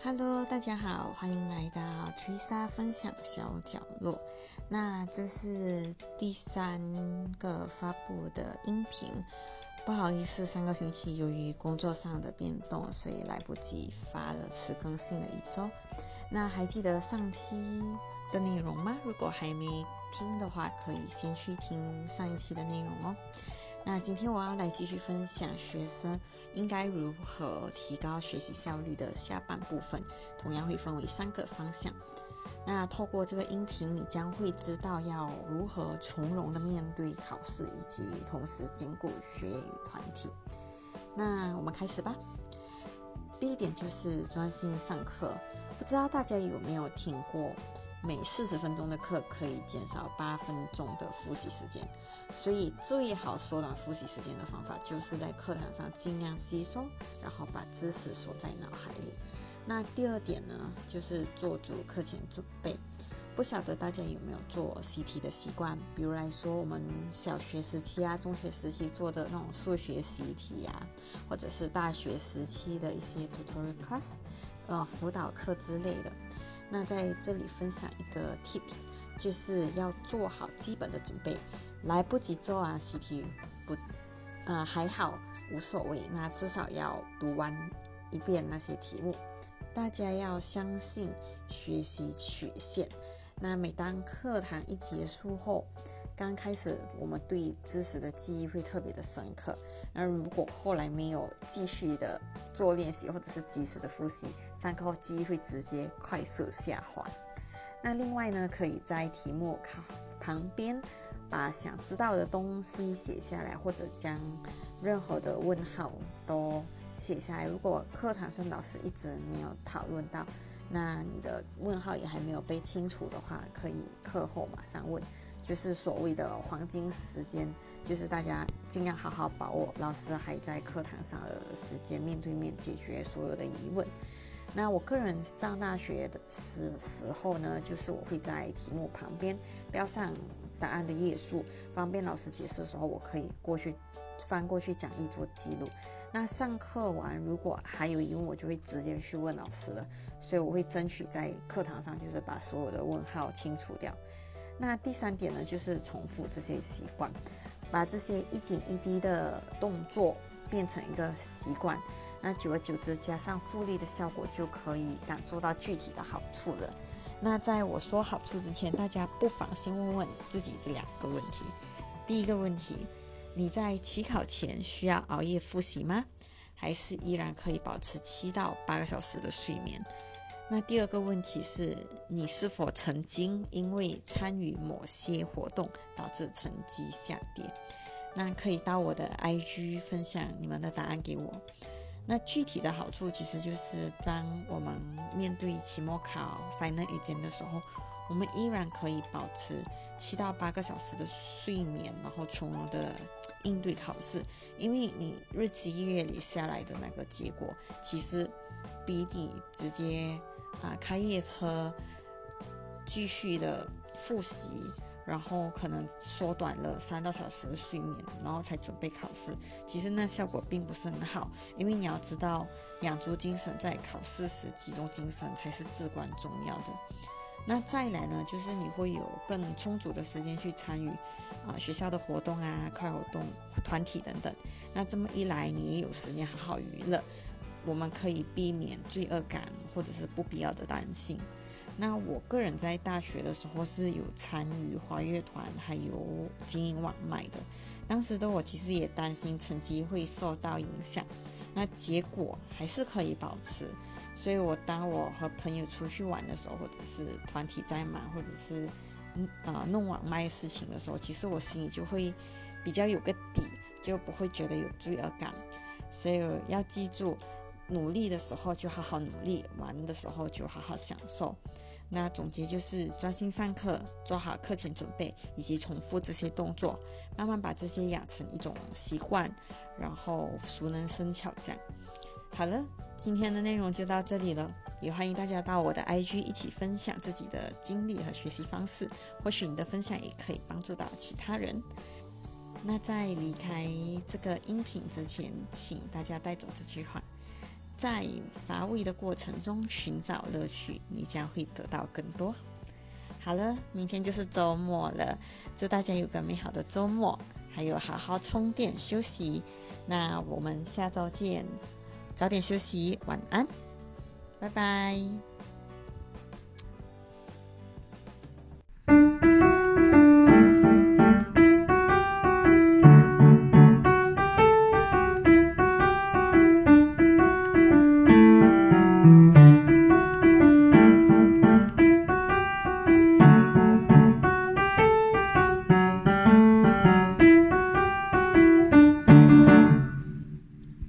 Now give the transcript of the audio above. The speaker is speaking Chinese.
Hello，大家好，欢迎来到 Trisa 分享小角落。那这是第三个发布的音频，不好意思，上个星期由于工作上的变动，所以来不及发了，迟更新了一周。那还记得上期的内容吗？如果还没听的话，可以先去听上一期的内容哦。那今天我要来继续分享学生应该如何提高学习效率的下半部分，同样会分为三个方向。那透过这个音频，你将会知道要如何从容的面对考试，以及同时兼顾学业与团体。那我们开始吧。第一点就是专心上课，不知道大家有没有听过？每四十分钟的课可以减少八分钟的复习时间，所以最好缩短复习时间的方法就是在课堂上尽量吸收，然后把知识锁在脑海里。那第二点呢，就是做足课前准备。不晓得大家有没有做习题的习惯？比如来说，我们小学时期啊、中学时期做的那种数学习题啊，或者是大学时期的一些 tutorial class，呃，辅导课之类的。那在这里分享一个 tips，就是要做好基本的准备，来不及做完习题不啊还好无所谓，那至少要读完一遍那些题目。大家要相信学习曲线，那每当课堂一结束后。刚开始我们对知识的记忆会特别的深刻，那如果后来没有继续的做练习或者是及时的复习，上课后记忆会直接快速下滑。那另外呢，可以在题目靠旁边把想知道的东西写下来，或者将任何的问号都写下来。如果课堂上老师一直没有讨论到，那你的问号也还没有被清除的话，可以课后马上问。就是所谓的黄金时间，就是大家尽量好好把握老师还在课堂上的时间，面对面解决所有的疑问。那我个人上大学的时时候呢，就是我会在题目旁边标上答案的页数，方便老师解释的时候，我可以过去翻过去讲义做记录。那上课完如果还有疑问，我就会直接去问老师了。所以我会争取在课堂上就是把所有的问号清除掉。那第三点呢，就是重复这些习惯，把这些一点一滴的动作变成一个习惯，那久而久之加上复利的效果，就可以感受到具体的好处了。那在我说好处之前，大家不妨先问问自己这两个问题。第一个问题，你在期考前需要熬夜复习吗？还是依然可以保持七到八个小时的睡眠？那第二个问题是你是否曾经因为参与某些活动导致成绩下跌？那可以到我的 IG 分享你们的答案给我。那具体的好处其实就是当我们面对期末考 final exam 的时候，我们依然可以保持七到八个小时的睡眠，然后从容的应对考试。因为你日积月累下来的那个结果，其实比你直接。啊，开夜车，继续的复习，然后可能缩短了三到小时的睡眠，然后才准备考试。其实那效果并不是很好，因为你要知道，养足精神在考试时集中精神才是至关重要的。那再来呢，就是你会有更充足的时间去参与啊学校的活动啊、课外活动、团体等等。那这么一来，你也有时间好好娱乐。我们可以避免罪恶感或者是不必要的担心。那我个人在大学的时候是有参与华乐团，还有经营网卖的。当时的我其实也担心成绩会受到影响，那结果还是可以保持。所以我当我和朋友出去玩的时候，或者是团体在忙，或者是啊弄网卖事情的时候，其实我心里就会比较有个底，就不会觉得有罪恶感。所以要记住。努力的时候就好好努力，玩的时候就好好享受。那总结就是专心上课，做好课前准备，以及重复这些动作，慢慢把这些养成一种习惯，然后熟能生巧这样。好了，今天的内容就到这里了，也欢迎大家到我的 IG 一起分享自己的经历和学习方式，或许你的分享也可以帮助到其他人。那在离开这个音频之前，请大家带走这句话。在乏味的过程中寻找乐趣，你将会得到更多。好了，明天就是周末了，祝大家有个美好的周末，还有好好充电休息。那我们下周见，早点休息，晚安，拜拜。